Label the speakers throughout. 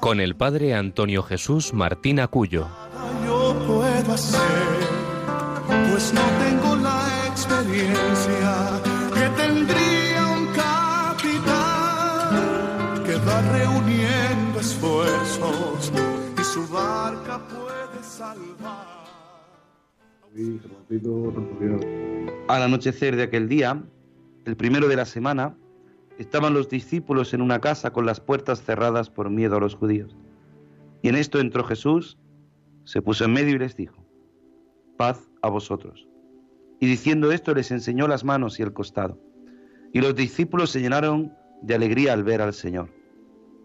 Speaker 1: con el padre Antonio Jesús Martín Acuyo.
Speaker 2: Yo puedo hacer, pues no tengo la experiencia que tendría un capitán que va reuniendo esfuerzos y su barca puede salvar.
Speaker 3: Al anochecer de aquel día, el primero de la semana, estaban los discípulos en una casa con las puertas cerradas por miedo a los judíos. Y en esto entró Jesús, se puso en medio y les dijo, paz a vosotros. Y diciendo esto les enseñó las manos y el costado. Y los discípulos se llenaron de alegría al ver al Señor.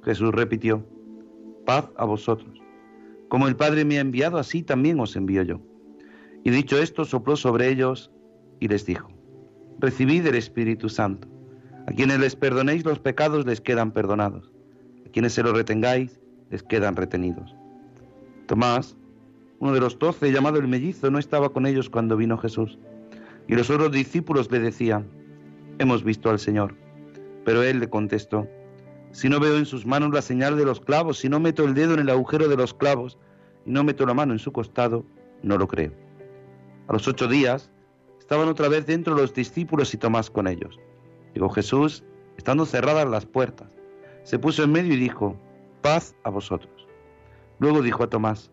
Speaker 3: Jesús repitió, paz a vosotros. Como el Padre me ha enviado, así también os envío yo. Y dicho esto, sopló sobre ellos y les dijo, recibid el Espíritu Santo. A quienes les perdonéis los pecados les quedan perdonados. A quienes se los retengáis les quedan retenidos. Tomás, uno de los doce, llamado el mellizo, no estaba con ellos cuando vino Jesús. Y los otros discípulos le decían, hemos visto al Señor. Pero él le contestó, si no veo en sus manos la señal de los clavos, si no meto el dedo en el agujero de los clavos y no meto la mano en su costado, no lo creo. A los ocho días estaban otra vez dentro los discípulos y Tomás con ellos. Llegó Jesús, estando cerradas las puertas. Se puso en medio y dijo, paz a vosotros. Luego dijo a Tomás,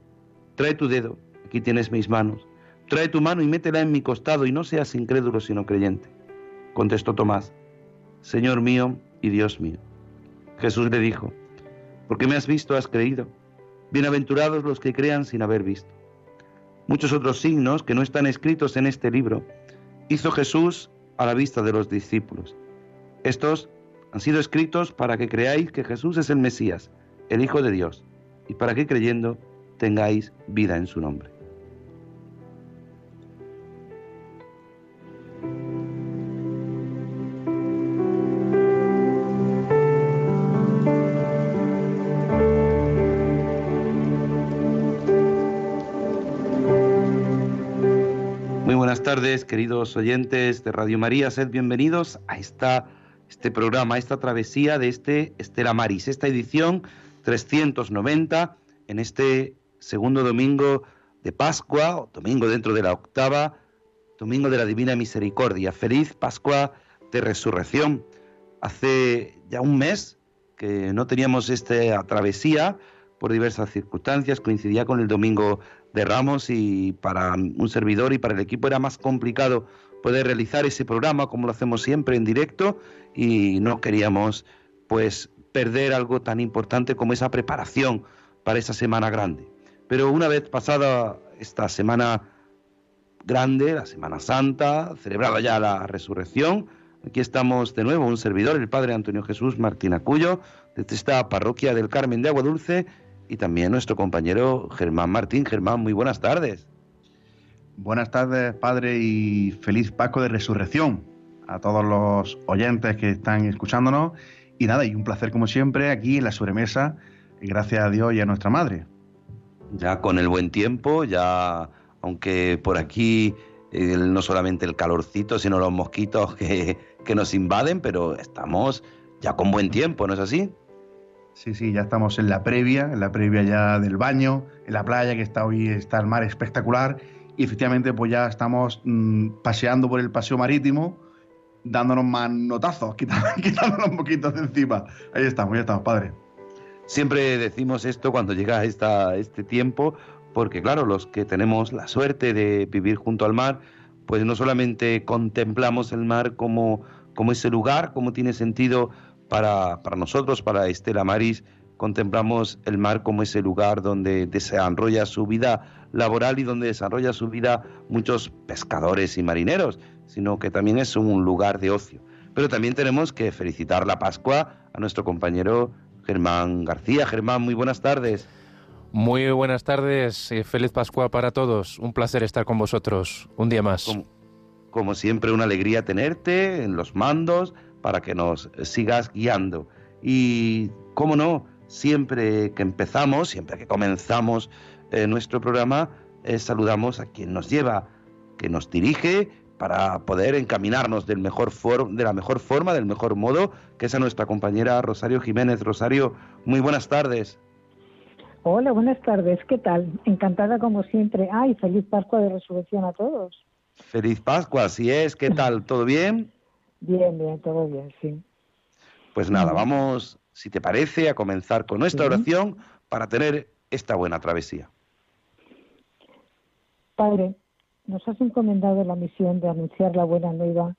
Speaker 3: trae tu dedo, aquí tienes mis manos. Trae tu mano y métela en mi costado y no seas incrédulo sino creyente. Contestó Tomás, Señor mío y Dios mío. Jesús le dijo, porque me has visto, has creído. Bienaventurados los que crean sin haber visto. Muchos otros signos que no están escritos en este libro hizo Jesús a la vista de los discípulos. Estos han sido escritos para que creáis que Jesús es el Mesías, el Hijo de Dios, y para que creyendo tengáis vida en su nombre. Muy buenas tardes, queridos oyentes de Radio María, sed bienvenidos a esta, este programa, esta travesía de este Estela Maris, esta edición 390 en este segundo domingo de Pascua, domingo dentro de la octava, domingo de la Divina Misericordia. Feliz Pascua de Resurrección. Hace ya un mes que no teníamos esta travesía por diversas circunstancias, coincidía con el domingo de Ramos y para un servidor y para el equipo era más complicado poder realizar ese programa como lo hacemos siempre en directo y no queríamos pues perder algo tan importante como esa preparación para esa semana grande. Pero una vez pasada esta semana grande, la Semana Santa, celebrada ya la resurrección, aquí estamos de nuevo un servidor, el Padre Antonio Jesús Martín Acuyo, desde esta parroquia del Carmen de Agua Dulce, y también nuestro compañero Germán Martín. Germán, muy buenas tardes.
Speaker 4: Buenas tardes, Padre, y feliz Pascua de Resurrección a todos los oyentes que están escuchándonos. Y nada, y un placer como siempre aquí en la sobremesa, gracias a Dios y a nuestra Madre.
Speaker 3: Ya con el buen tiempo, ya aunque por aquí no solamente el calorcito, sino los mosquitos que, que nos invaden, pero estamos ya con buen tiempo, ¿no es así?
Speaker 4: Sí, sí, ya estamos en la previa, en la previa ya del baño, en la playa que está hoy, está el mar espectacular y efectivamente pues ya estamos mmm, paseando por el paseo marítimo, dándonos manotazos, quitando, quitándonos un poquito de encima. Ahí estamos, ya estamos, padre.
Speaker 3: Siempre decimos esto cuando llega esta, este tiempo, porque claro, los que tenemos la suerte de vivir junto al mar, pues no solamente contemplamos el mar como, como ese lugar, como tiene sentido para, para nosotros, para Estela Maris, contemplamos el mar como ese lugar donde desarrolla su vida laboral y donde desarrolla su vida muchos pescadores y marineros, sino que también es un lugar de ocio. Pero también tenemos que felicitar la Pascua a nuestro compañero Germán García. Germán, muy buenas tardes.
Speaker 5: Muy buenas tardes y feliz Pascua para todos. Un placer estar con vosotros un día más.
Speaker 3: Como, siempre, una alegría tenerte en los mandos para que nos sigas guiando. Y, cómo no, siempre que empezamos, siempre que comenzamos eh, nuestro programa, eh, saludamos a quien nos lleva, que nos dirige para poder encaminarnos del mejor de la mejor forma, del mejor modo, que es a nuestra compañera Rosario Jiménez. Rosario, muy buenas tardes.
Speaker 6: Hola, buenas tardes. ¿Qué tal? Encantada como siempre. Ay, feliz Pascua de Resurrección a todos.
Speaker 3: Feliz Pascua, así es. ¿Qué tal? ¿Todo bien?
Speaker 6: Bien, bien, todo bien, sí.
Speaker 3: Pues nada, vamos, si te parece, a comenzar con nuestra oración para tener esta buena travesía.
Speaker 6: Padre, nos has encomendado la misión de anunciar la buena nueva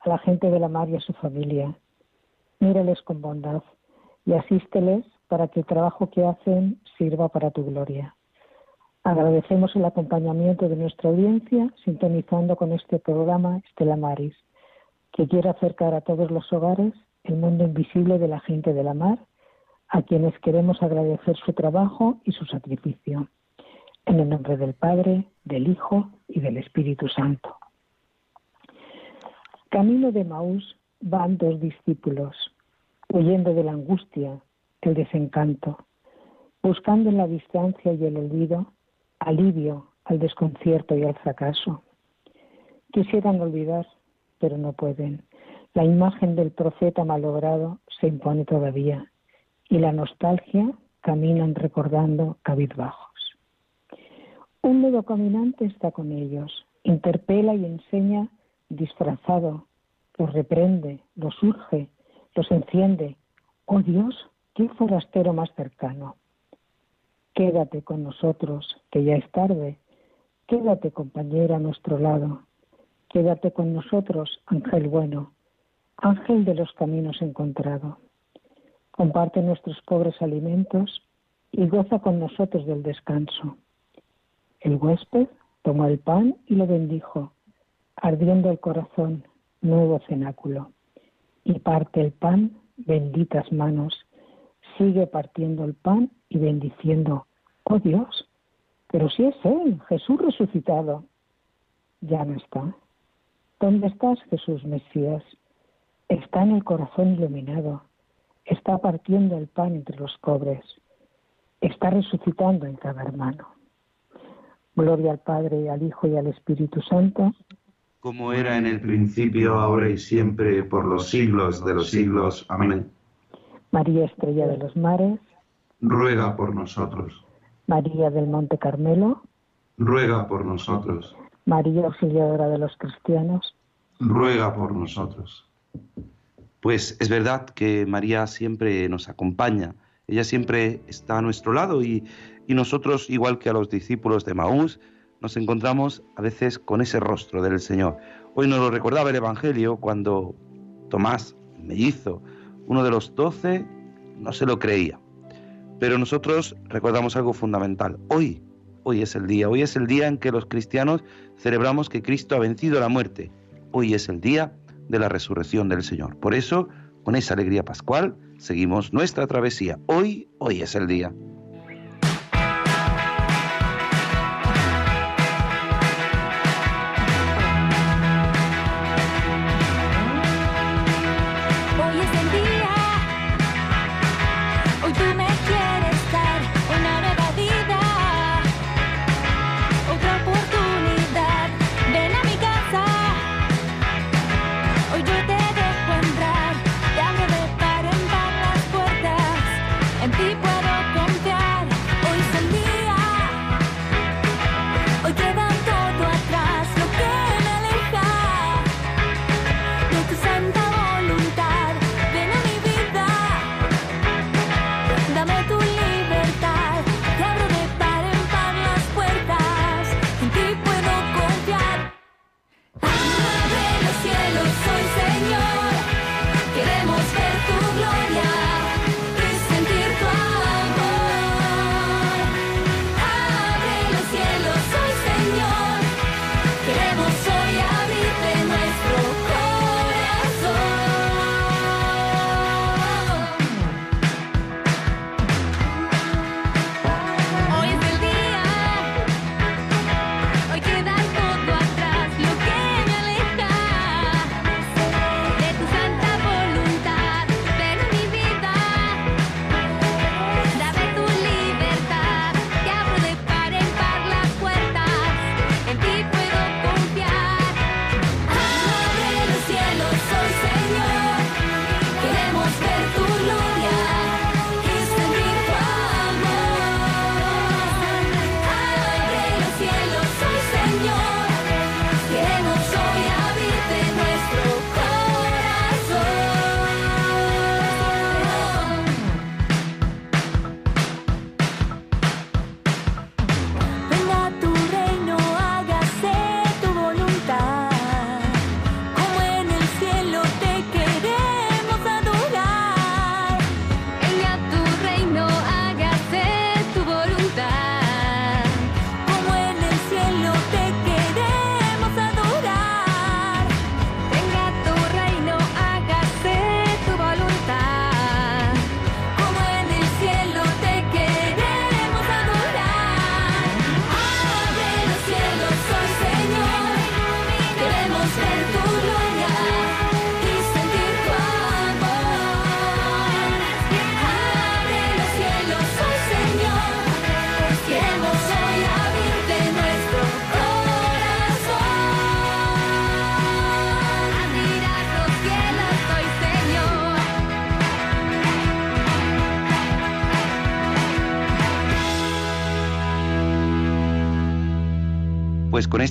Speaker 6: a la gente de la mar y a su familia. Mírales con bondad y asísteles para que el trabajo que hacen sirva para tu gloria. Agradecemos el acompañamiento de nuestra audiencia sintonizando con este programa Estela Maris, que quiere acercar a todos los hogares el mundo invisible de la gente de la mar, a quienes queremos agradecer su trabajo y su sacrificio. En el nombre del Padre, del Hijo y del Espíritu Santo. Camino de Maús van dos discípulos, huyendo de la angustia, el desencanto, buscando en la distancia y el olvido alivio al desconcierto y al fracaso. Quisieran olvidar, pero no pueden. La imagen del profeta malogrado se impone todavía y la nostalgia caminan recordando cabizbajos. Un nuevo caminante está con ellos, interpela y enseña disfrazado, los reprende, los urge, los enciende. Oh Dios, qué forastero más cercano. Quédate con nosotros, que ya es tarde. Quédate, compañera, a nuestro lado. Quédate con nosotros, ángel bueno, ángel de los caminos encontrado. Comparte nuestros pobres alimentos y goza con nosotros del descanso. El huésped tomó el pan y lo bendijo, ardiendo el corazón, nuevo cenáculo. Y parte el pan, benditas manos, sigue partiendo el pan y bendiciendo. Oh Dios, pero si es Él, Jesús resucitado. Ya no está. ¿Dónde estás, Jesús Mesías? Está en el corazón iluminado. Está partiendo el pan entre los pobres. Está resucitando en cada hermano. Gloria al Padre, al Hijo y al Espíritu Santo.
Speaker 3: Como era en el principio, ahora y siempre, por los siglos de los siglos. Amén.
Speaker 6: María Estrella de los Mares.
Speaker 3: Ruega por nosotros.
Speaker 6: María del Monte Carmelo.
Speaker 3: Ruega por nosotros.
Speaker 6: María Auxiliadora de los Cristianos.
Speaker 3: Ruega por nosotros. Pues es verdad que María siempre nos acompaña. Ella siempre está a nuestro lado y y nosotros, igual que a los discípulos de Maús, nos encontramos a veces con ese rostro del Señor. Hoy nos lo recordaba el Evangelio cuando Tomás, mellizo, uno de los doce, no se lo creía. Pero nosotros recordamos algo fundamental. Hoy, hoy es el día, hoy es el día en que los cristianos celebramos que Cristo ha vencido la muerte. Hoy es el día de la resurrección del Señor. Por eso, con esa alegría pascual, seguimos nuestra travesía. Hoy, hoy es el día.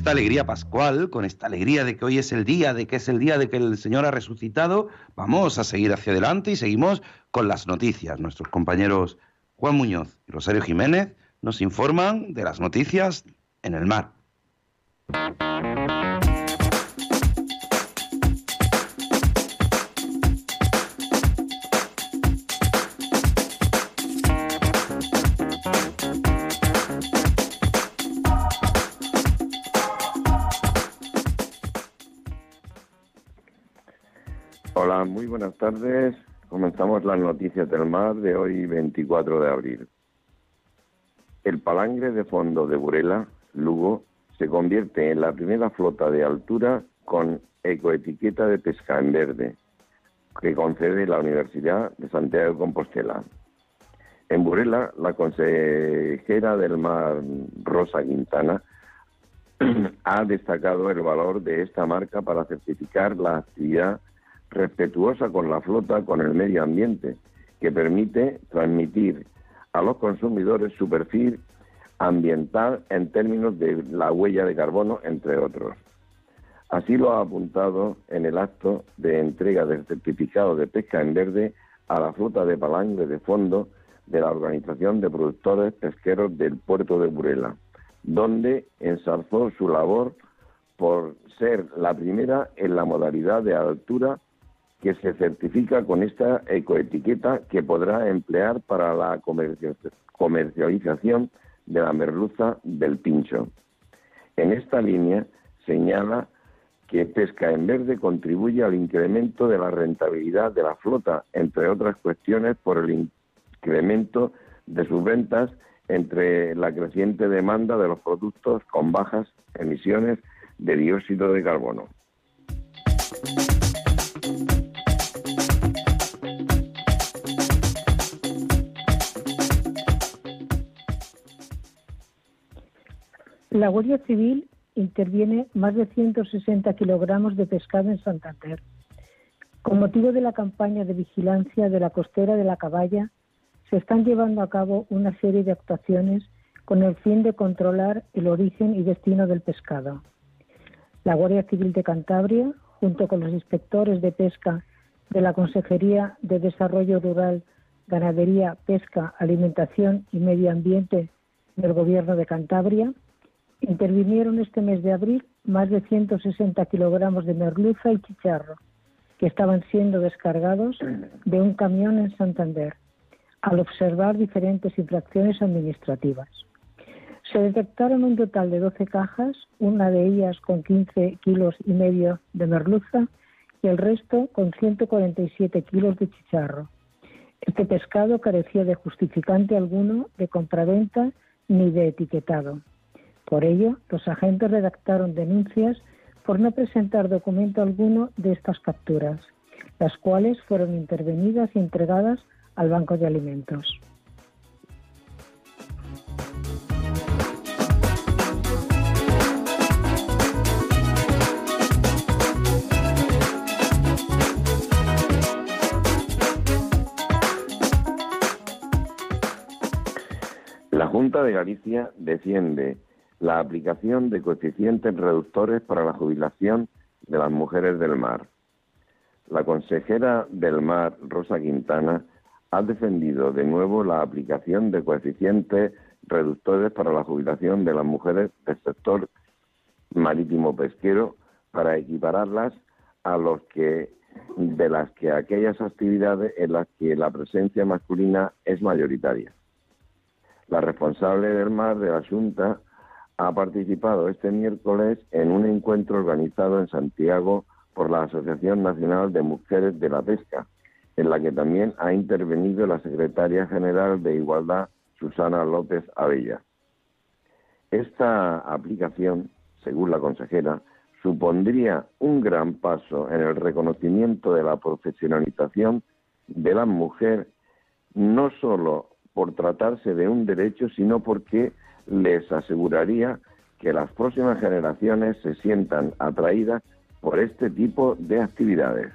Speaker 3: Esta alegría pascual, con esta alegría de que hoy es el día, de que es el día de que el Señor ha resucitado, vamos a seguir hacia adelante y seguimos con las noticias. Nuestros compañeros Juan Muñoz y Rosario Jiménez nos informan de las noticias en el mar.
Speaker 7: Buenas tardes. Comenzamos las noticias del mar de hoy 24 de abril. El palangre de fondo de Burela, Lugo, se convierte en la primera flota de altura con ecoetiqueta de pesca en verde que concede la Universidad de Santiago de Compostela. En Burela, la consejera del mar, Rosa Quintana, ha destacado el valor de esta marca para certificar la actividad respetuosa con la flota, con el medio ambiente, que permite transmitir a los consumidores su perfil ambiental en términos de la huella de carbono, entre otros. Así lo ha apuntado en el acto de entrega del certificado de pesca en verde a la flota de palangre de fondo de la Organización de Productores Pesqueros del puerto de Burela, donde ensalzó su labor por ser la primera en la modalidad de altura que se certifica con esta ecoetiqueta que podrá emplear para la comercialización de la merluza del pincho. En esta línea señala que Pesca en Verde contribuye al incremento de la rentabilidad de la flota, entre otras cuestiones por el incremento de sus ventas entre la creciente demanda de los productos con bajas emisiones de dióxido de carbono.
Speaker 6: La Guardia Civil interviene más de 160 kilogramos de pescado en Santander. Con motivo de la campaña de vigilancia de la costera de la Caballa, se están llevando a cabo una serie de actuaciones con el fin de controlar el origen y destino del pescado. La Guardia Civil de Cantabria, junto con los inspectores de pesca de la Consejería de Desarrollo Rural, Ganadería, Pesca, Alimentación y Medio Ambiente del Gobierno de Cantabria, intervinieron este mes de abril más de 160 kilogramos de merluza y chicharro que estaban siendo descargados de un camión en Santander al observar diferentes infracciones administrativas. Se detectaron un total de 12 cajas, una de ellas con 15 kilos y medio de merluza y el resto con 147 kilos de chicharro. Este pescado carecía de justificante alguno de compraventa ni de etiquetado. Por ello, los agentes redactaron denuncias por no presentar documento alguno de estas capturas, las cuales fueron intervenidas y entregadas al Banco de Alimentos.
Speaker 7: La Junta de Galicia defiende la aplicación de coeficientes reductores para la jubilación de las mujeres del mar. La consejera del mar, Rosa Quintana, ha defendido de nuevo la aplicación de coeficientes reductores para la jubilación de las mujeres del sector marítimo pesquero para equipararlas a los que de las que aquellas actividades en las que la presencia masculina es mayoritaria. La responsable del mar de la Junta ha participado este miércoles en un encuentro organizado en Santiago por la Asociación Nacional de Mujeres de la Pesca, en la que también ha intervenido la secretaria general de Igualdad, Susana López Abella. Esta aplicación, según la consejera, supondría un gran paso en el reconocimiento de la profesionalización de la mujer, no solo por tratarse de un derecho, sino porque les aseguraría que las próximas generaciones se sientan atraídas por este tipo de actividades.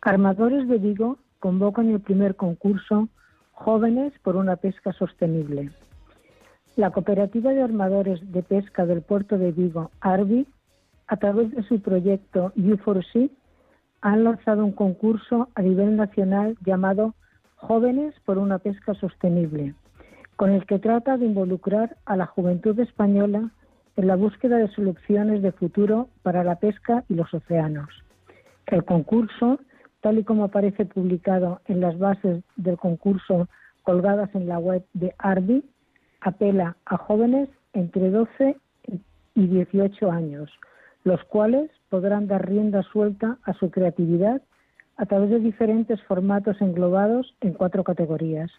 Speaker 6: Armadores de Vigo convocan el primer concurso Jóvenes por una pesca sostenible. La Cooperativa de Armadores de Pesca del Puerto de Vigo, ARBI, a través de su proyecto U4C, han lanzado un concurso a nivel nacional llamado Jóvenes por una pesca sostenible, con el que trata de involucrar a la juventud española en la búsqueda de soluciones de futuro para la pesca y los océanos. El concurso, tal y como aparece publicado en las bases del concurso colgadas en la web de ARBI, apela a jóvenes entre 12 y 18 años, los cuales podrán dar rienda suelta a su creatividad a través de diferentes formatos englobados en cuatro categorías.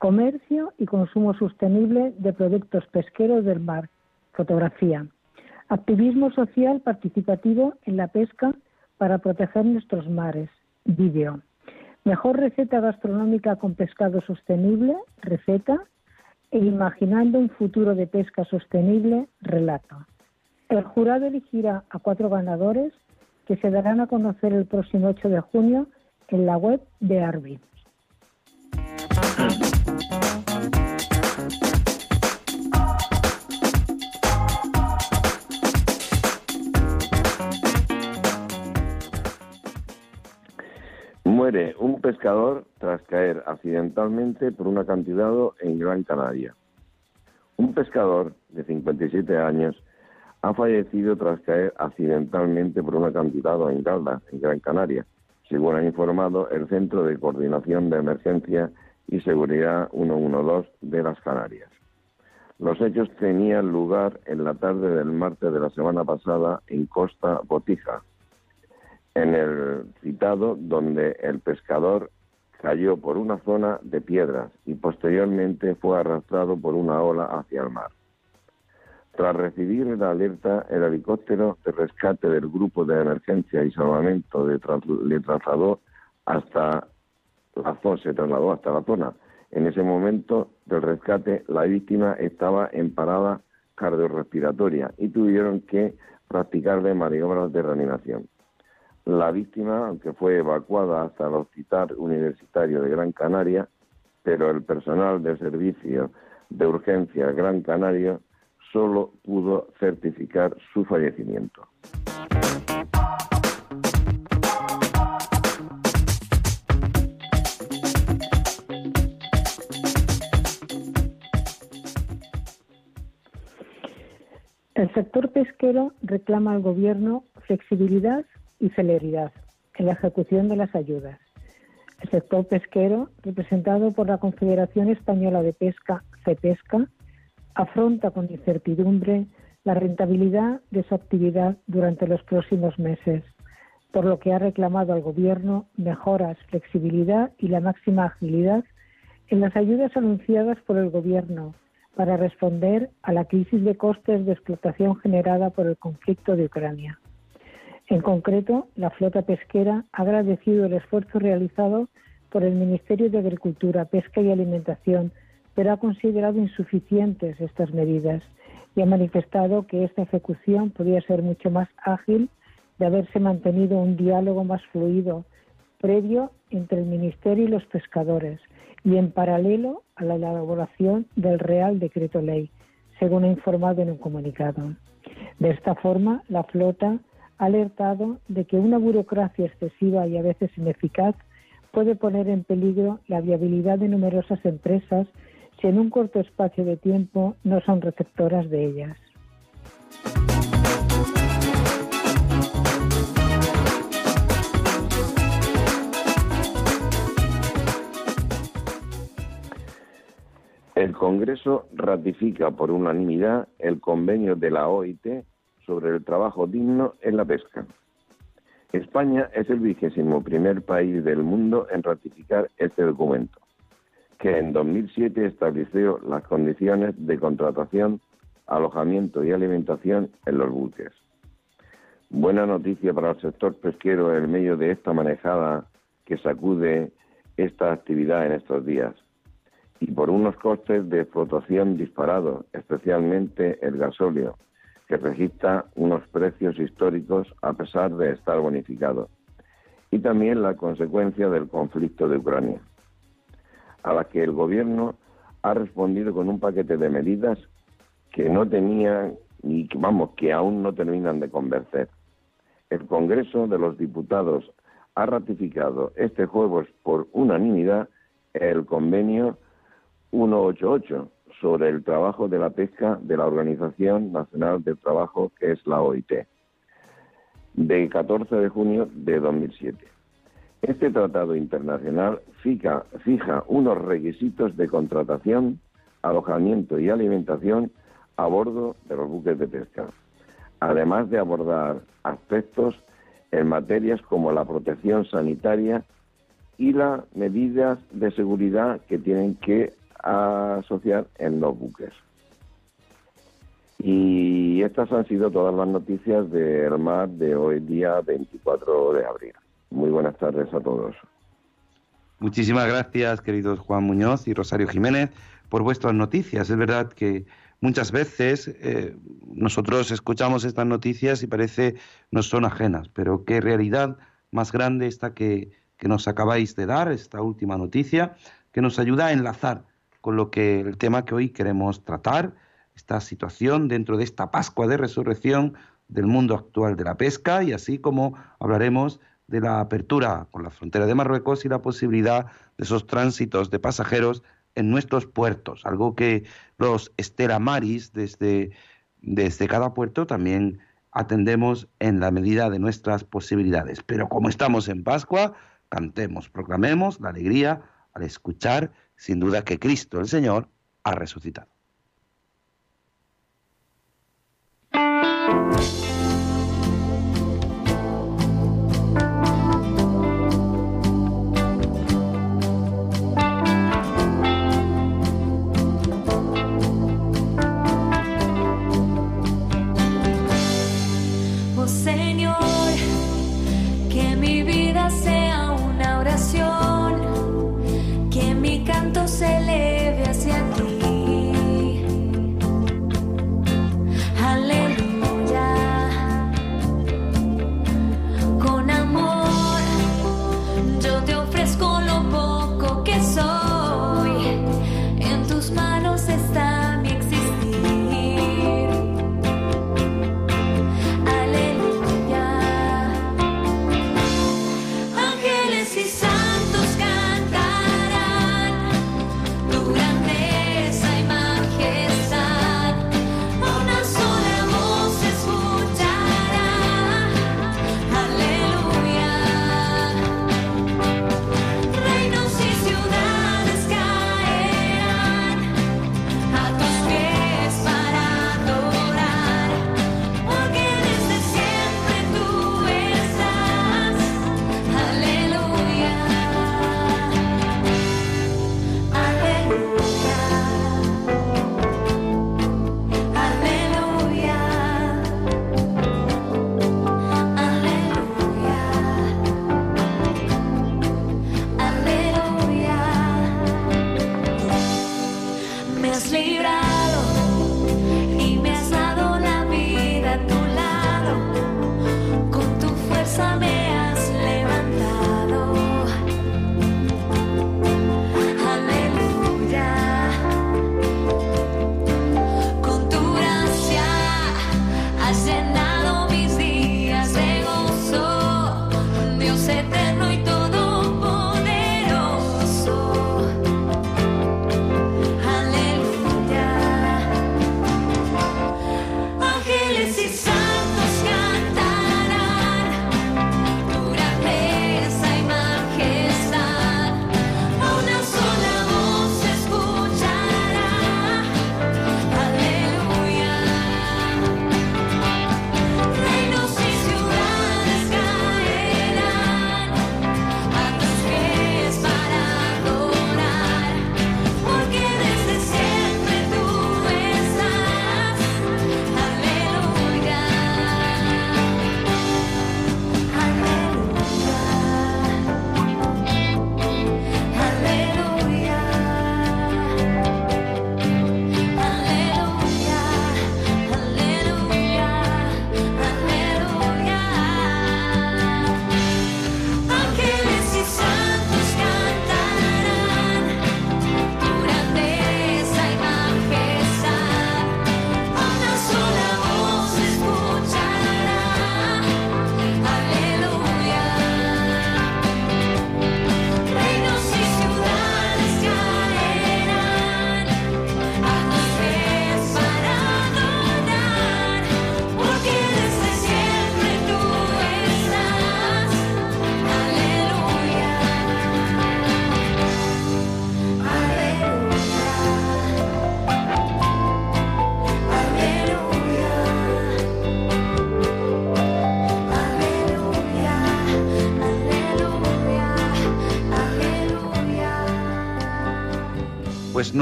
Speaker 6: Comercio y consumo sostenible de productos pesqueros del mar, fotografía. Activismo social participativo en la pesca para proteger nuestros mares, vídeo. Mejor receta gastronómica con pescado sostenible, receta. E imaginando un futuro de pesca sostenible, relato. El jurado elegirá a cuatro ganadores que se darán a conocer el próximo 8 de junio en la web de Arbi.
Speaker 7: Muere un pescador tras caer accidentalmente por un acantilado en Gran Canaria. Un pescador de 57 años ha fallecido tras caer accidentalmente por un acantilado en Caldas, en Gran Canaria, según ha informado el Centro de Coordinación de Emergencia y Seguridad 112 de las Canarias. Los hechos tenían lugar en la tarde del martes de la semana pasada en Costa Botija, en el citado donde el pescador cayó por una zona de piedras y posteriormente fue arrastrado por una ola hacia el mar. Tras recibir la alerta, el helicóptero de rescate del Grupo de Emergencia y Salvamento le trasladó hasta la zona, se trasladó hasta la zona. En ese momento del rescate, la víctima estaba en parada cardiorrespiratoria y tuvieron que practicarle maniobras de reanimación. La víctima, aunque fue evacuada hasta el Hospital Universitario de Gran Canaria, pero el personal del Servicio de Urgencia Gran Canaria solo pudo certificar su fallecimiento.
Speaker 6: El sector pesquero reclama al Gobierno flexibilidad y celeridad en la ejecución de las ayudas. El sector pesquero, representado por la Confederación Española de Pesca, CEPESCA, afronta con incertidumbre la rentabilidad de su actividad durante los próximos meses, por lo que ha reclamado al Gobierno mejoras, flexibilidad y la máxima agilidad en las ayudas anunciadas por el Gobierno para responder a la crisis de costes de explotación generada por el conflicto de Ucrania. En concreto, la flota pesquera ha agradecido el esfuerzo realizado por el Ministerio de Agricultura, Pesca y Alimentación pero ha considerado insuficientes estas medidas y ha manifestado que esta ejecución podría ser mucho más ágil de haberse mantenido un diálogo más fluido previo entre el Ministerio y los pescadores y en paralelo a la elaboración del Real Decreto Ley, según ha informado en un comunicado. De esta forma, la flota ha alertado de que una burocracia excesiva y a veces ineficaz puede poner en peligro la viabilidad de numerosas empresas si en un corto espacio de tiempo no son receptoras de ellas.
Speaker 7: El Congreso ratifica por unanimidad el convenio de la OIT sobre el trabajo digno en la pesca. España es el vigésimo primer país del mundo en ratificar este documento que en 2007 estableció las condiciones de contratación, alojamiento y alimentación en los buques. Buena noticia para el sector pesquero en medio de esta manejada que sacude esta actividad en estos días y por unos costes de explotación disparados, especialmente el gasóleo, que registra unos precios históricos a pesar de estar bonificado. y también la consecuencia del conflicto de Ucrania, a la que el gobierno ha respondido con un paquete de medidas que no tenían y vamos, que aún no terminan de convencer. El Congreso de los Diputados ha ratificado este jueves por unanimidad el convenio 188 sobre el trabajo de la pesca de la Organización Nacional del Trabajo, que es la OIT, de 14 de junio de 2007. Este tratado internacional fija, unos requisitos de contratación, alojamiento y alimentación a bordo de los buques de pesca, además de abordar aspectos en materias como la protección sanitaria y las medidas de seguridad que tienen que asociar en los buques. Y estas han sido todas las noticias del mar de hoy día 24 de abril. Muy buenas tardes a todos.
Speaker 3: Muchísimas gracias, queridos Juan Muñoz y Rosario Jiménez, por vuestras noticias. Es verdad que muchas veces eh, nosotros escuchamos estas noticias y parece nos son ajenas, pero qué realidad más grande esta que, que nos acabáis de dar, esta última noticia, que nos ayuda a enlazar con lo que el tema que hoy queremos tratar, esta situación dentro de esta Pascua de Resurrección del mundo actual de la pesca y así como hablaremos de la apertura con la frontera de Marruecos y la posibilidad de esos tránsitos de pasajeros en nuestros puertos, algo que los Estela Maris desde, desde cada puerto también atendemos en la medida de nuestras posibilidades. Pero como estamos en Pascua, cantemos, proclamemos la alegría al escuchar sin duda que Cristo el Señor ha resucitado.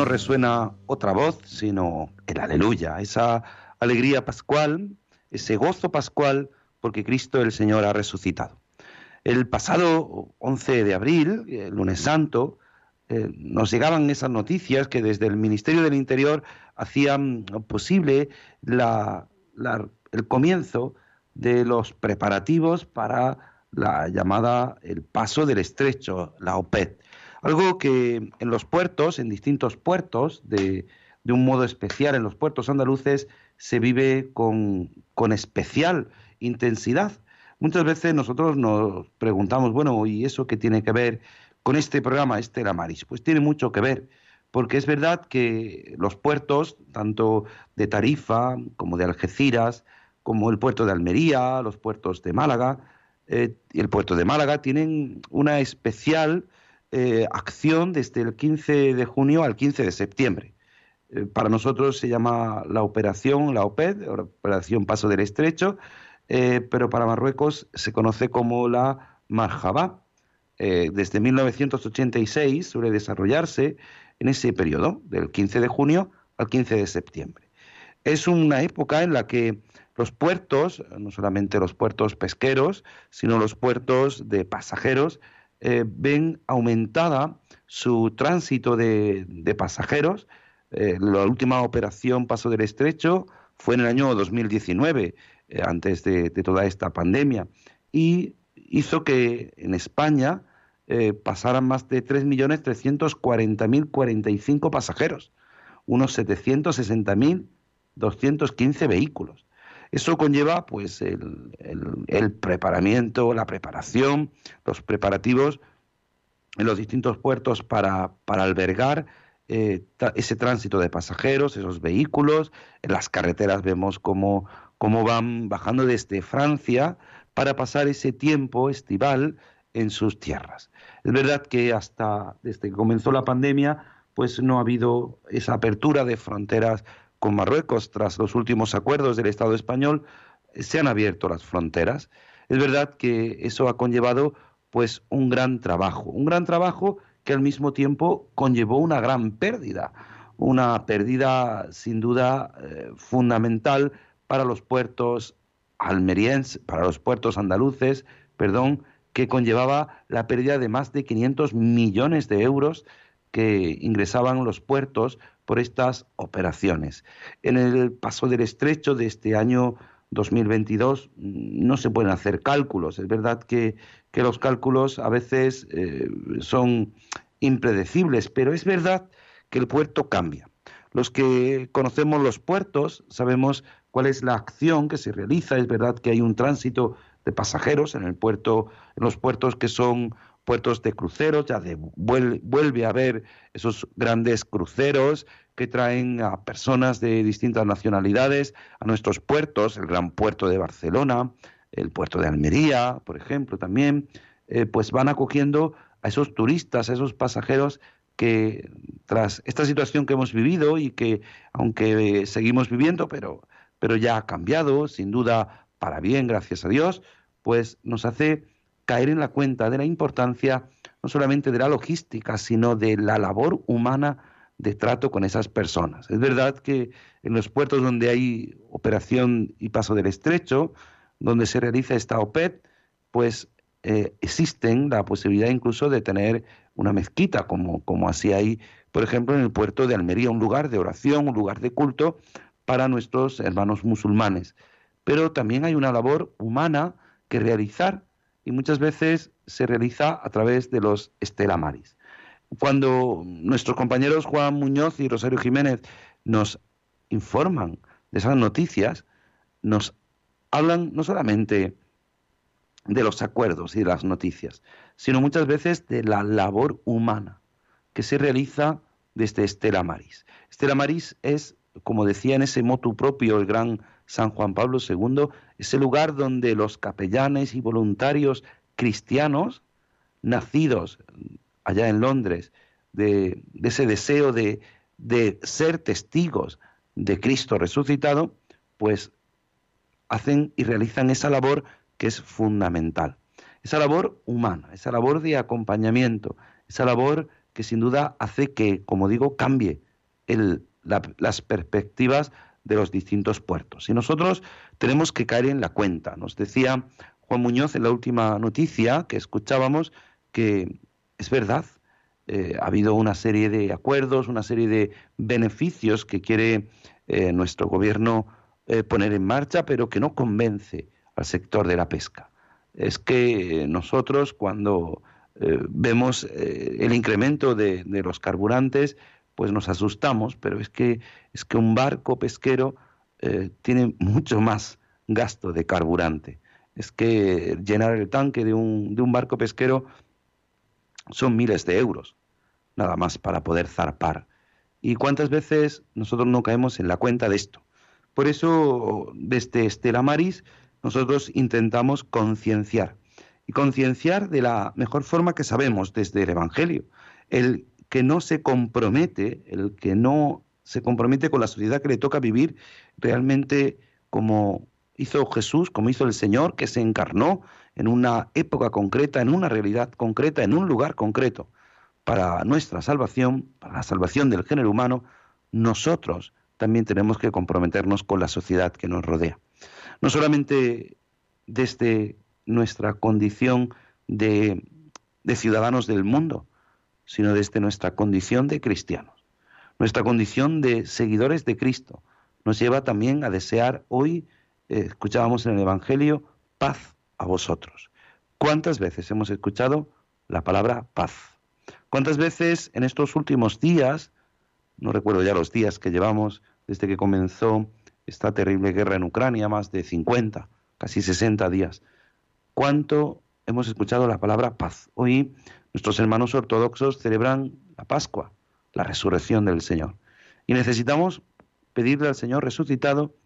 Speaker 3: No resuena otra voz sino el aleluya, esa alegría pascual, ese gozo pascual porque Cristo el Señor ha resucitado. El pasado 11 de abril, el lunes santo, eh, nos llegaban esas noticias que desde el Ministerio del Interior hacían posible el comienzo de los preparativos para la llamada el paso del estrecho, la OPED. Algo que en los puertos, en distintos puertos, de, un modo especial en los puertos andaluces, se vive con, con especial intensidad. Muchas veces nosotros nos preguntamos, bueno, ¿y eso qué tiene que ver con este programa Estela Maris? Pues tiene mucho que ver, porque es verdad que los puertos, tanto de Tarifa como de Algeciras, como el puerto de Almería, los puertos de Málaga, eh, el puerto de Málaga tienen una especial eh, acción desde el 15 de junio al 15 de septiembre. Eh, para nosotros se llama la operación, la OPED, Operación Paso del Estrecho, pero para Marruecos se conoce como la Marjabá. desde 1986 suele desarrollarse en ese periodo, del 15 de junio al 15 de septiembre. Es una época en la que los puertos, no solamente los puertos pesqueros, sino los puertos de pasajeros, eh, ven aumentada su tránsito de, pasajeros. Eh, la última operación Paso del Estrecho fue en el año 2019, eh, antes de, toda esta pandemia, y hizo que en España pasaran más de 3.340.045 pasajeros, unos 760.215 vehículos. Eso conlleva pues el, preparamiento, la preparación, los preparativos en los distintos puertos para, albergar eh, ese tránsito de pasajeros, esos vehículos. En las carreteras vemos cómo, cómo van bajando desde Francia para pasar ese tiempo estival en sus tierras. Es verdad que hasta desde que comenzó la pandemia, pues no ha habido esa apertura de fronteras con Marruecos, tras los últimos acuerdos del Estado español, se han abierto las fronteras. Es verdad que eso ha conllevado pues un gran trabajo, un gran trabajo que al mismo tiempo conllevó una gran pérdida, una pérdida sin duda eh, fundamental para los puertos almerienses, para los puertos andaluces, perdón, que conllevaba la pérdida de más de 500 millones de euros que ingresaban los puertos por estas operaciones. En el paso del estrecho de este año 2022 mm, no se pueden hacer cálculos. Es verdad que, los cálculos a veces eh, son impredecibles, pero es verdad que el puerto cambia. Los que conocemos los puertos sabemos cuál es la acción que se realiza. Es verdad que hay un tránsito de pasajeros en el puerto, en los puertos que son puertos de cruceros, ya de, vuelve a haber esos grandes cruceros que traen a personas de distintas nacionalidades a nuestros puertos, el gran puerto de Barcelona, el puerto de Almería, por ejemplo, también, eh, pues van acogiendo a esos turistas, a esos pasajeros que tras esta situación que hemos vivido y que aunque seguimos viviendo, pero, pero ya ha cambiado, sin duda para bien, gracias a Dios, pues nos hace caer en la cuenta de la importancia no solamente de la logística, sino de la labor humana de trato con esas personas. Es verdad que en los puertos donde hay operación y paso del estrecho, donde se realiza esta OPED, pues eh, existen la posibilidad incluso de tener una mezquita, como, como así hay, por ejemplo, en el puerto de Almería, un lugar de oración, un lugar de culto para nuestros hermanos musulmanes. Pero también hay una labor humana que realizar y muchas veces se realiza a través de los estelamaris. Cuando nuestros compañeros Juan Muñoz y Rosario Jiménez nos informan de esas noticias, nos hablan no solamente de los acuerdos y de las noticias, sino muchas veces de la labor humana que se realiza desde Estela Maris. Estela Maris es, como decía en ese motu propio el gran San Juan Pablo II, ese lugar donde los capellanes y voluntarios cristianos, nacidos allá en Londres, de, ese deseo de, ser testigos de Cristo resucitado, pues hacen y realizan esa labor que es fundamental. Esa labor humana, esa labor de acompañamiento, esa labor que sin duda hace que, como digo, cambie las perspectivas de los distintos puertos. Y nosotros tenemos que caer en la cuenta. Nos decía Juan Muñoz en la última noticia que escuchábamos que es verdad, eh, ha habido una serie de acuerdos, una serie de beneficios que quiere eh, nuestro gobierno eh, poner en marcha, pero que no convence al sector de la pesca. Es que nosotros cuando vemos el incremento de, de, los carburantes, pues nos asustamos, pero es que, es que un barco pesquero tiene mucho más gasto de carburante. Es que llenar el tanque de un, de un barco pesquero son miles de euros, nada más para poder zarpar. ¿Y cuántas veces nosotros no caemos en la cuenta de esto? Por eso, desde Estela Maris, nosotros intentamos concienciar. Y concienciar de la mejor forma que sabemos desde el Evangelio. El que no se compromete, el que no se compromete con la sociedad que le toca vivir realmente como hizo Jesús, como hizo el Señor, que se encarnó en una época concreta, en una realidad concreta, en un lugar concreto. Para nuestra salvación, para la salvación del género humano, nosotros también tenemos que comprometernos con la sociedad que nos rodea. No solamente desde nuestra condición de, de ciudadanos del mundo, sino desde nuestra condición de cristianos. Nuestra condición de seguidores de Cristo nos lleva también a desear hoy, eh, escuchábamos en el Evangelio, paz a vosotros. ¿Cuántas veces hemos escuchado la palabra paz? ¿Cuántas veces en estos últimos días, no recuerdo ya los días que llevamos desde que comenzó esta terrible guerra en Ucrania, más de 50, casi 60 días, cuánto hemos escuchado la palabra paz? Hoy nuestros hermanos ortodoxos celebran la Pascua, la resurrección del Señor. Y necesitamos pedirle al Señor resucitado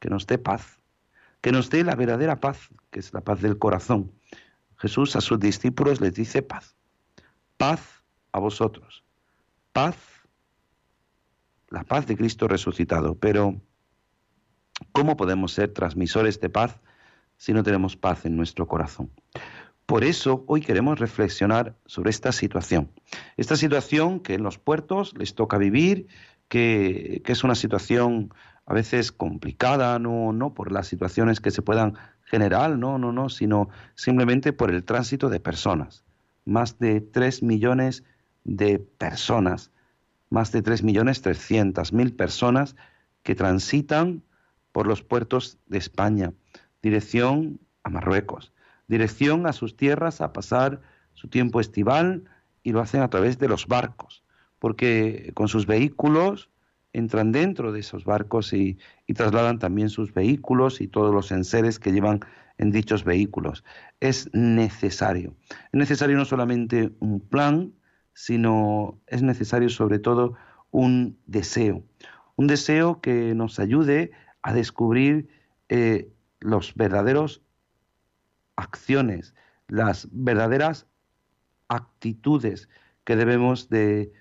Speaker 3: que nos dé paz, que nos dé la verdadera paz, que es la paz del corazón. Jesús a sus discípulos les dice paz, paz a vosotros, paz, la paz de Cristo resucitado. Pero, ¿cómo podemos ser transmisores de paz si no tenemos paz en nuestro corazón? Por eso hoy queremos reflexionar sobre esta situación. Esta situación que en los puertos les toca vivir, que, es una situación a veces complicada, no, no por las situaciones que se puedan generar, no, no, no, sino simplemente por el tránsito de personas. Más de 3 millones de personas, más de 3 millones 300 mil personas que transitan por los puertos de España, dirección a Marruecos, dirección a sus tierras a pasar su tiempo estival y lo hacen a través de los barcos, porque con sus vehículos entran dentro de esos barcos y, trasladan también sus vehículos y todos los enseres que llevan en dichos vehículos. Es necesario. Es necesario no solamente un plan, sino es necesario sobre todo un deseo. Un deseo que nos ayude a descubrir eh, los verdaderos acciones, las verdaderas actitudes que debemos de,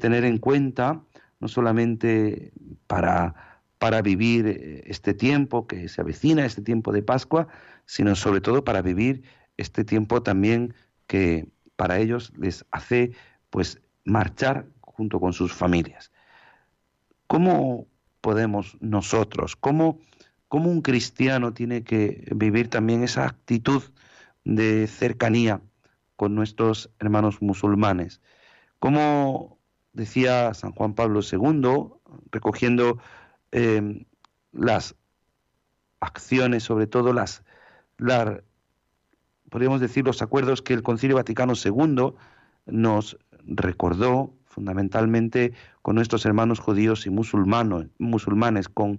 Speaker 3: tener en cuenta no solamente para, para vivir eh, este tiempo que se avecina, este tiempo de Pascua, sino sobre todo para vivir este tiempo también que para ellos les hace pues marchar junto con sus familias. ¿Cómo podemos nosotros, cómo, cómo un cristiano tiene que vivir también esa actitud de cercanía con nuestros hermanos musulmanes? ¿Cómo decía San Juan Pablo II, recogiendo eh, las acciones, sobre todo las, podríamos decir, los acuerdos que el Concilio Vaticano II nos recordó fundamentalmente con nuestros hermanos judíos y musulmanos, musulmanes, con,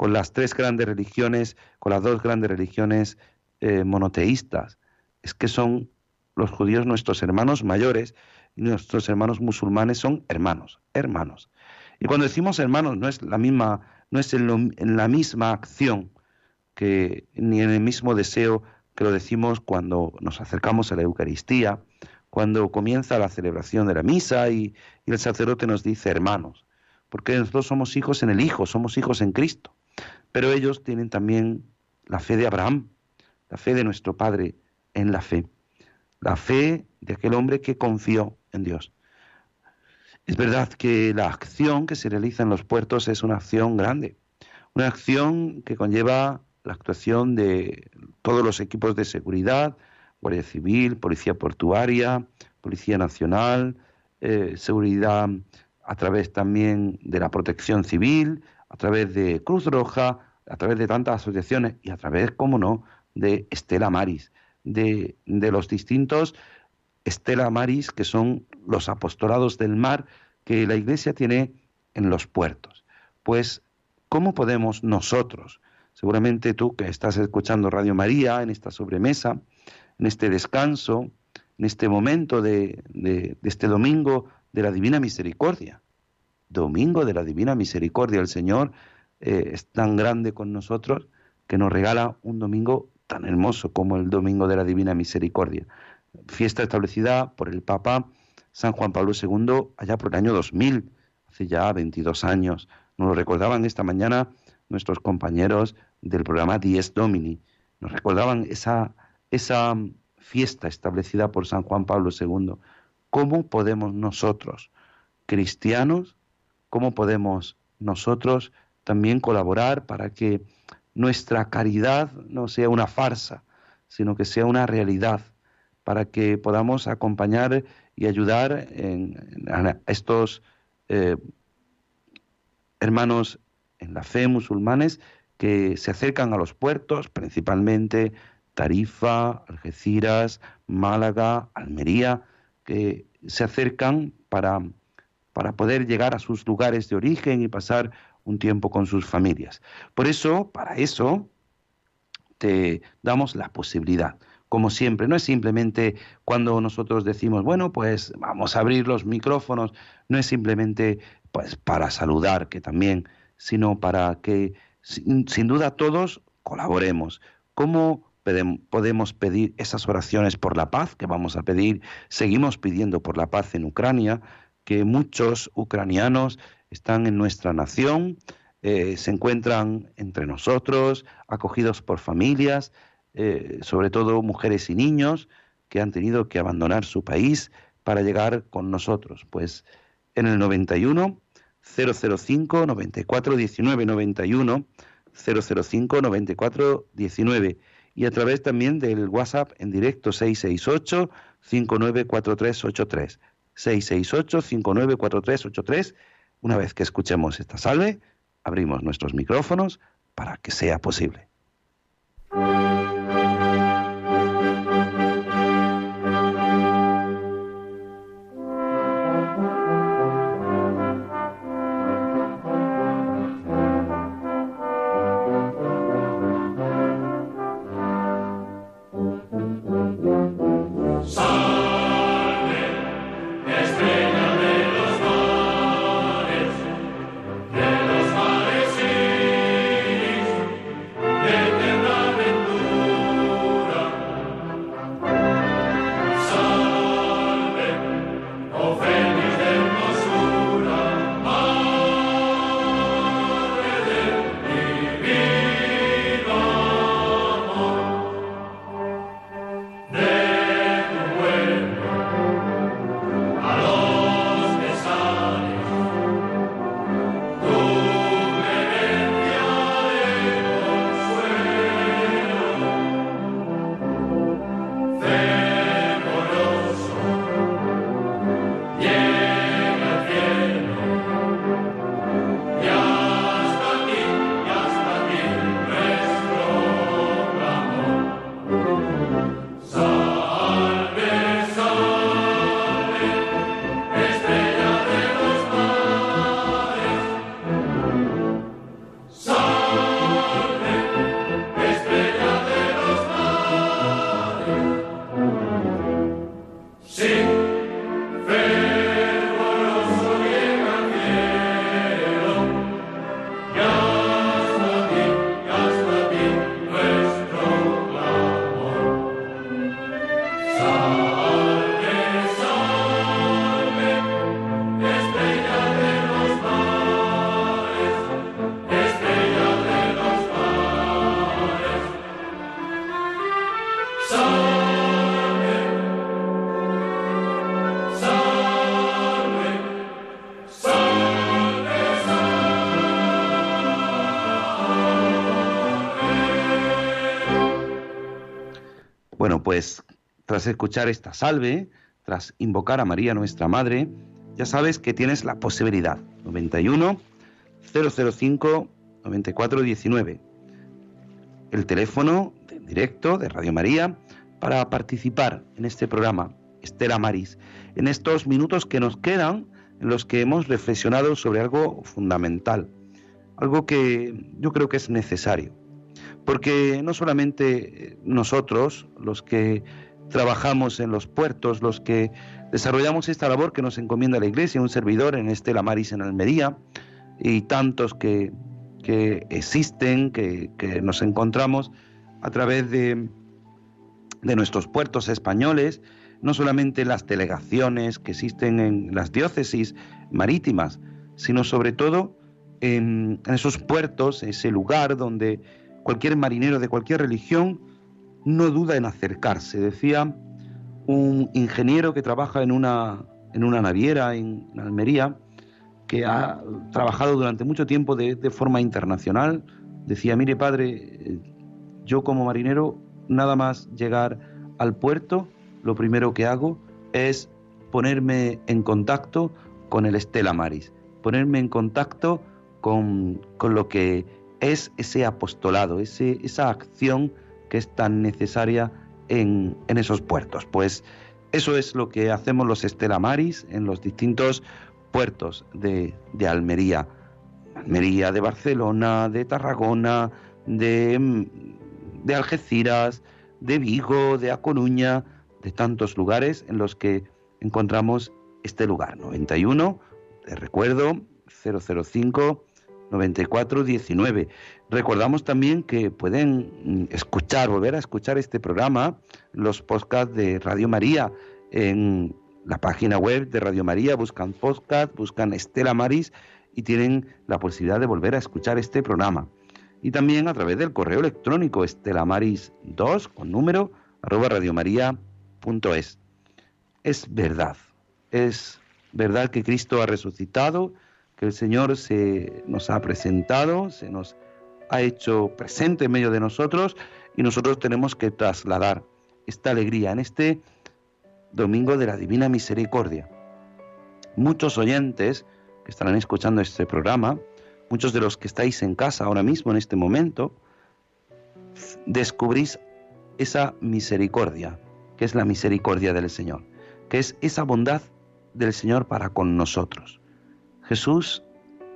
Speaker 3: con las tres grandes religiones, con las dos grandes religiones eh, monoteístas. Es que son los judíos nuestros hermanos mayores nuestros hermanos musulmanes son hermanos, hermanos. Y cuando decimos hermanos no es la misma, no es en, la misma acción que ni en el mismo deseo que lo decimos cuando nos acercamos a la Eucaristía, cuando comienza la celebración de la misa y, y el sacerdote nos dice hermanos, porque nosotros somos hijos en el Hijo, somos hijos en Cristo, pero ellos tienen también la fe de Abraham, la fe de nuestro Padre en la fe, la fe de aquel hombre que confió en Dios. Es verdad que la acción que se realiza en los puertos es una acción grande, una acción que conlleva la actuación de todos los equipos de seguridad, Guardia Civil, Policía Portuaria, Policía Nacional, eh, seguridad a través también de la protección civil, a través de Cruz Roja, a través de tantas asociaciones y a través, como no, de Estela Maris, de, los distintos Estela Maris, que son los apostolados del mar que la Iglesia tiene en los puertos. Pues, ¿cómo podemos nosotros, seguramente tú que estás escuchando Radio María en esta sobremesa, en este descanso, en este momento de, este domingo de la Divina Misericordia, domingo de la Divina Misericordia, el Señor eh, es tan grande con nosotros que nos regala un domingo tan hermoso como el domingo de la Divina Misericordia fiesta establecida por el Papa San Juan Pablo II allá por el año 2000, hace ya 22 años. Nos lo recordaban esta mañana nuestros compañeros del programa Dies Domini. Nos recordaban esa, esa fiesta establecida por San Juan Pablo II. ¿Cómo podemos nosotros, cristianos, cómo podemos nosotros también colaborar para que nuestra caridad no sea una farsa, sino que sea una realidad? para que podamos acompañar y ayudar a estos eh, hermanos en la fe musulmanes que se acercan a los puertos, principalmente Tarifa, Algeciras, Málaga, Almería, que se acercan para, para poder llegar a sus lugares de origen y pasar un tiempo con sus familias. Por eso, para eso, te damos la posibilidad como siempre. No es simplemente cuando nosotros decimos, bueno, pues vamos a abrir los micrófonos, no es simplemente pues para saludar, que también, sino para que sin, duda todos colaboremos. ¿Cómo podemos pedir esas oraciones por la paz que vamos a pedir? Seguimos pidiendo por la paz en Ucrania, que muchos ucranianos están en nuestra nación, eh, se encuentran entre nosotros, acogidos por familias, eh, sobre todo mujeres y niños que han tenido que abandonar su país para llegar con nosotros. Pues en el 91 005 94 19 91 005 94 19 y a través también del WhatsApp en directo 668 594383 668 594383 una vez que escuchemos esta salve abrimos nuestros micrófonos para que sea posible. Tras escuchar esta salve, tras invocar a María nuestra Madre, ya sabes que tienes la posibilidad. 91 005 9419. El teléfono directo de Radio María para participar en este programa, Estela Maris, en estos minutos que nos quedan en los que hemos reflexionado sobre algo fundamental, algo que yo creo que es necesario, porque no solamente nosotros, los que trabajamos en los puertos, los que desarrollamos esta labor que nos encomienda la Iglesia, un servidor en Estela Maris en Almería, y tantos que, existen, que, nos encontramos a través de, de nuestros puertos españoles, no solamente las delegaciones que existen en las diócesis marítimas, sino sobre todo en, esos puertos, ese lugar donde cualquier marinero de cualquier religión no duda en acercarse. Decía un ingeniero que trabaja en una, en una naviera en, Almería, que ha trabajado durante mucho tiempo de, de, forma internacional, decía, mire padre, yo como marinero, nada más llegar al puerto, lo primero que hago es ponerme en contacto con el Estela Maris, ponerme en contacto con, lo que es ese apostolado, ese, esa acción que es tan necesaria en, esos puertos. Pues eso es lo que hacemos los Estela Maris en los distintos puertos de, Almería. Almería, de Barcelona, de Tarragona, de, de Algeciras, de Vigo, de A Coruña, de tantos lugares en los que encontramos este lugar. 91, te recuerdo, 005 9419. Recordamos también que pueden mm, escuchar, volver a escuchar este programa, los podcasts de Radio María en la página web de Radio María, buscan podcast, buscan Estela Maris y tienen la posibilidad de volver a escuchar este programa. Y también a través del correo electrónico estelamaris2 con número arroba radiomaria.es. Es verdad, es verdad que Cristo ha resucitado, que el Señor se nos ha presentado, se nos ha hecho presente en medio de nosotros y nosotros tenemos que trasladar esta alegría en este domingo de la Divina Misericordia. Muchos oyentes que estarán escuchando este programa, muchos de los que estáis en casa ahora mismo en este momento, descubrís esa misericordia, que es la misericordia del Señor, que es esa bondad del Señor para con nosotros. Jesús,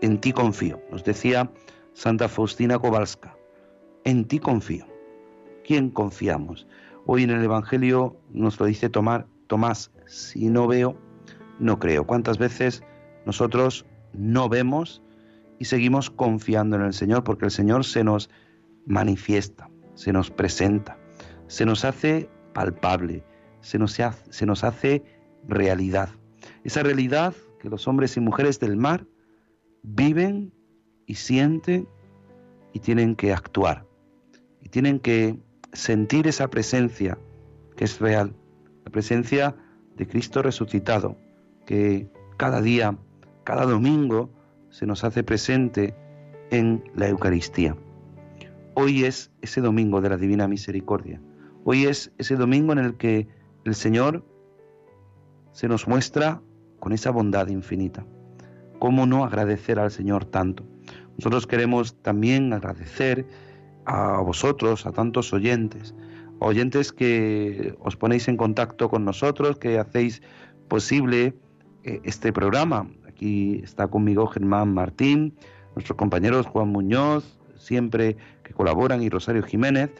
Speaker 3: en ti confío, nos decía Santa Faustina Kowalska, en ti confío. ¿Quién confiamos? Hoy en el Evangelio nos lo dice Tomás, si no veo, no creo. ¿Cuántas veces nosotros no vemos y seguimos confiando en el Señor? Porque el Señor se nos manifiesta, se nos presenta, se nos hace palpable, se nos hace realidad. Esa realidad que los hombres y mujeres del mar viven y sienten y tienen que actuar. Y tienen que sentir esa presencia que es real, la presencia de Cristo resucitado, que cada día, cada domingo se nos hace presente en la Eucaristía. Hoy es ese domingo de la Divina Misericordia. Hoy es ese domingo en el que el Señor se nos muestra con esa bondad infinita. ¿Cómo no agradecer al Señor tanto? Nosotros queremos también agradecer a vosotros, a tantos oyentes, oyentes que os ponéis en contacto con nosotros, que hacéis posible eh, este programa. Aquí está conmigo Germán Martín, nuestros compañeros Juan Muñoz, siempre que colaboran, y Rosario Jiménez,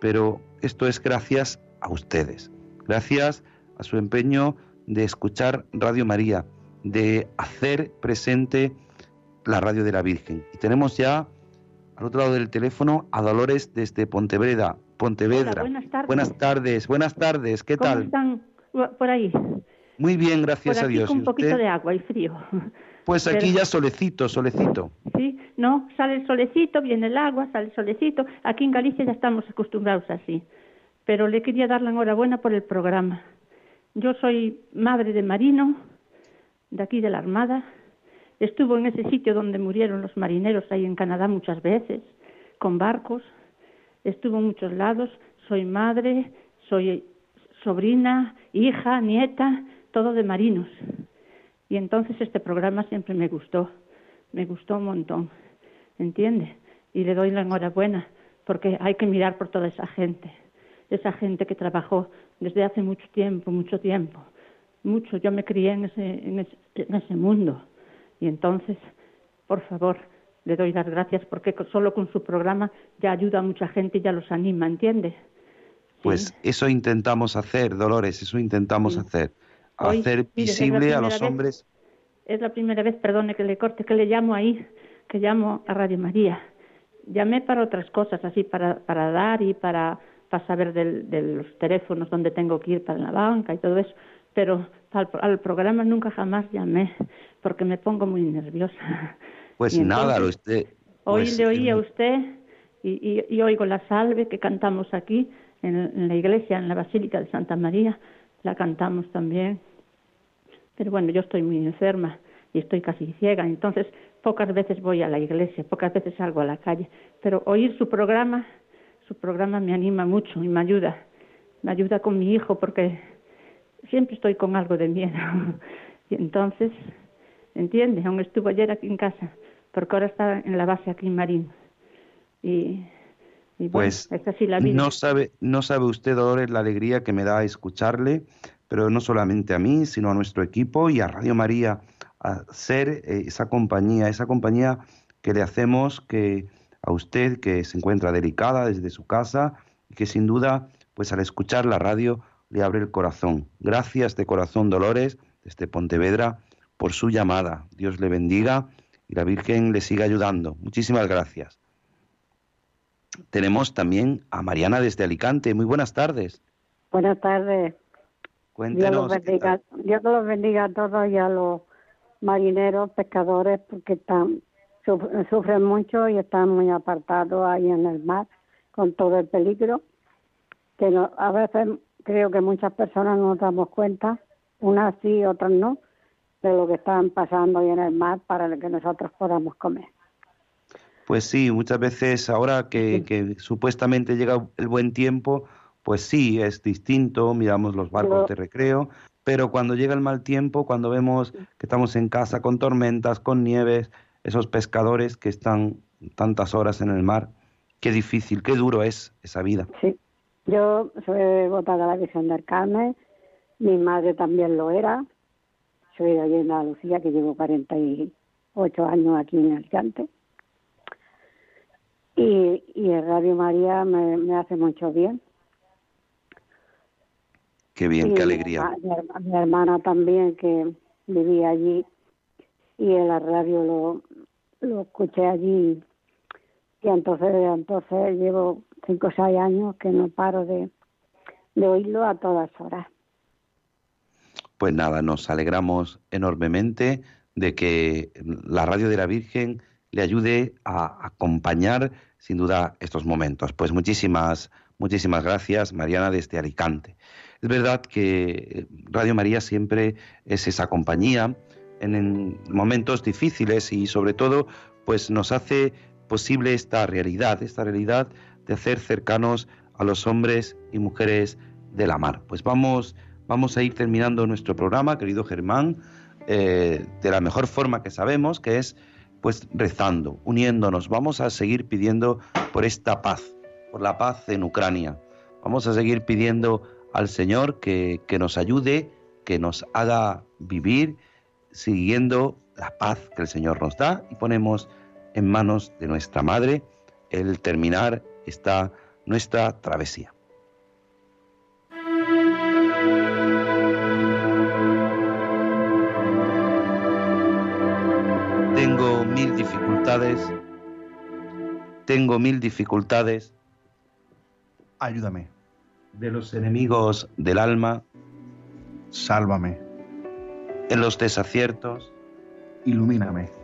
Speaker 3: pero esto es gracias a ustedes, gracias a su empeño de escuchar Radio María, de hacer presente la radio de la Virgen. Y tenemos ya al otro lado del teléfono a Dolores desde Pontevedra. Pontevedra.
Speaker 8: buenas tardes.
Speaker 3: Buenas tardes, buenas tardes. ¿Qué
Speaker 8: ¿Cómo
Speaker 3: tal?
Speaker 8: están por ahí?
Speaker 3: Muy bien, gracias
Speaker 8: por aquí
Speaker 3: a Dios.
Speaker 8: Con un poquito de agua y frío.
Speaker 3: Pues aquí ya solecito, solecito.
Speaker 8: Sí, no, sale el solecito, viene el agua, sale el solecito. Aquí en Galicia ya estamos acostumbrados así. Pero le quería dar la enhorabuena por el programa. Yo soy madre de marino, de aquí de la Armada. Estuvo en ese sitio donde murieron los marineros ahí en Canadá muchas veces, con barcos. Estuvo en muchos lados. Soy madre, soy sobrina, hija, nieta, todo de marinos. Y entonces este programa siempre me gustó, me gustó un montón, ¿entiende? Y le doy la enhorabuena porque hay que mirar por toda esa gente, esa gente que trabajó desde hace mucho tiempo, mucho tiempo, mucho. Yo me crié en ese, en ese, en ese mundo y entonces, por favor, le doy las gracias porque solo con su programa ya ayuda a mucha gente y ya los anima, ¿entiende?
Speaker 3: Pues eso intentamos hacer, Dolores, eso intentamos hacer. hacer visible a los hombres.
Speaker 8: Es la primera vez, perdone que le corte, que le llamo ahí, que llamo a Radio María. Llamé para otras cosas, así para, para dar y para, para saber de los teléfonos donde tengo que ir para la banca y todo eso, pero al, al programa nunca jamás llamé porque me pongo muy nerviosa.
Speaker 3: Pues nada, usted.
Speaker 8: Hoy
Speaker 3: pues,
Speaker 8: le oí a usted y, y, oigo la salve que cantamos aquí en, la iglesia, en la Basílica de Santa María, la cantamos también. Pero bueno, yo estoy muy enferma y estoy casi ciega, entonces pocas veces voy a la iglesia, pocas veces salgo a la calle, pero oír su programa, su programa me anima mucho y me ayuda, me ayuda con mi hijo porque siempre estoy con algo de miedo. y entonces, ¿entiende? Aún estuvo ayer aquí en casa, porque ahora está en la base aquí en Marín. Y
Speaker 3: pues no sabe, no sabe usted, Dolores, la alegría que me da escucharle, pero no solamente a mí, sino a nuestro equipo y a Radio María, a ser eh, esa compañía, esa compañía que le hacemos que a usted que se encuentra delicada desde su casa y que sin duda, pues al escuchar la radio le abre el corazón. Gracias de corazón, Dolores, desde Pontevedra, por su llamada. Dios le bendiga y la Virgen le siga ayudando. Muchísimas gracias. Tenemos también a Mariana desde Alicante. Muy buenas tardes.
Speaker 9: Buenas tardes.
Speaker 3: Cuéntenos.
Speaker 9: Dios los bendiga, Dios los bendiga a todos y a los marineros, pescadores, porque están sufren mucho y están muy apartados ahí en el mar con todo el peligro. Que no, a veces creo que muchas personas no nos damos cuenta, unas sí, otras no, de lo que están pasando ahí en el mar para que nosotros podamos comer.
Speaker 3: Pues sí, muchas veces ahora que, supuestamente llega el buen tiempo, pues sí, es distinto, miramos los barcos de recreo, pero cuando llega el mal tiempo, cuando vemos que estamos en casa con tormentas, con nieves, esos pescadores que están tantas horas en el mar, qué difícil, qué duro es esa vida.
Speaker 9: Sí, yo soy votada a la Virgen del Carmen, mi madre también lo era, soy de allí en Andalucía, que llevo 48 años aquí en Alicante y, y el Radio María me, hace mucho bien.
Speaker 3: Qué bien, qué alegría.
Speaker 9: Mi, hermana también, que vivía allí, y en la radio lo, lo escuché allí. Y entonces, entonces llevo cinco o seis años que no paro de, de oírlo a todas horas.
Speaker 3: Pues nada, nos alegramos enormemente de que la radio de la Virgen le ayude a acompañar sin duda estos momentos. Pues muchísimas, muchísimas gracias, Mariana, desde Alicante. Es verdad que Radio María siempre es esa compañía en, momentos difíciles y sobre todo pues nos hace posible esta realidad, esta realidad de hacer cercanos a los hombres y mujeres de la mar. Pues vamos, vamos a ir terminando nuestro programa, querido Germán, eh, de la mejor forma que sabemos, que es pues rezando, uniéndonos. Vamos a seguir pidiendo por esta paz, por la paz en Ucrania. Vamos a seguir pidiendo al Señor que, que nos ayude, que nos haga vivir siguiendo la paz que el Señor nos da y ponemos en manos de nuestra Madre el terminar esta nuestra travesía. Tengo mil dificultades. Tengo mil dificultades.
Speaker 4: Ayúdame.
Speaker 3: De los enemigos del alma.
Speaker 4: Sálvame.
Speaker 3: En los desaciertos.
Speaker 4: Ilumíname.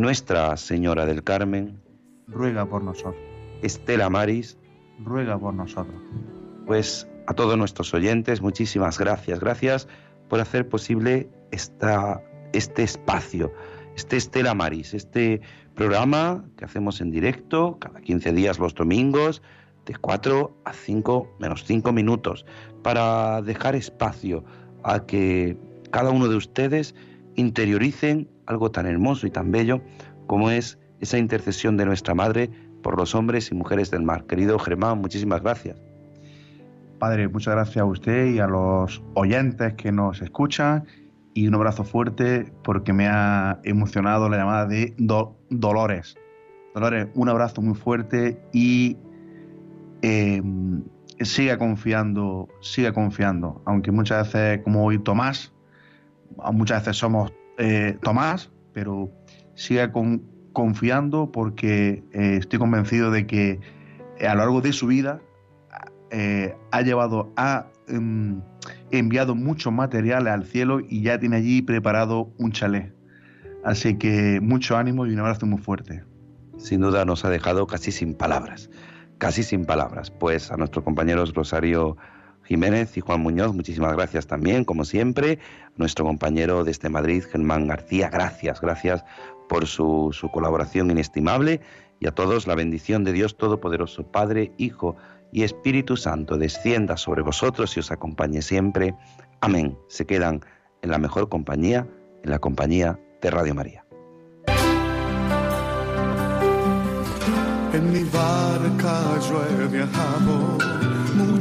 Speaker 3: Nuestra Señora del Carmen,
Speaker 4: ruega por nosotros.
Speaker 3: Estela Maris,
Speaker 4: ruega por nosotros.
Speaker 3: Pues a todos nuestros oyentes, muchísimas gracias. Gracias por hacer posible esta, este espacio, este Estela Maris, este programa que hacemos en directo cada 15 días los domingos, de 4 a 5 menos 5 minutos, para dejar espacio a que cada uno de ustedes interioricen algo tan hermoso y tan bello como es esa intercesión de nuestra Madre por los hombres y mujeres del mar. Querido Germán, muchísimas gracias.
Speaker 4: Padre, muchas gracias a usted y a los oyentes que nos escuchan y un abrazo fuerte porque me ha emocionado la llamada de Dolores. Dolores, un abrazo muy fuerte y eh, siga confiando, siga confiando, aunque muchas veces, como hoy Tomás, muchas veces somos eh, Tomás, pero siga confiando porque eh, estoy convencido de que a lo largo de su vida ha llevado, ha em, enviado mucho material al cielo y ya tiene allí preparado un chalet. Así que mucho ánimo y un abrazo muy fuerte.
Speaker 3: Sin duda nos ha dejado casi sin palabras casi sin palabras. Pues a nuestros compañeros Rosario Jiménez y Juan Muñoz, muchísimas gracias también, como siempre. Nuestro compañero desde Madrid, Germán García, gracias, gracias por su, su colaboración inestimable. Y a todos la bendición de Dios Todopoderoso, Padre, Hijo y Espíritu Santo, descienda sobre vosotros y os acompañe siempre. Amén. Se quedan en la mejor compañía, en la compañía de Radio María.
Speaker 2: En mi barca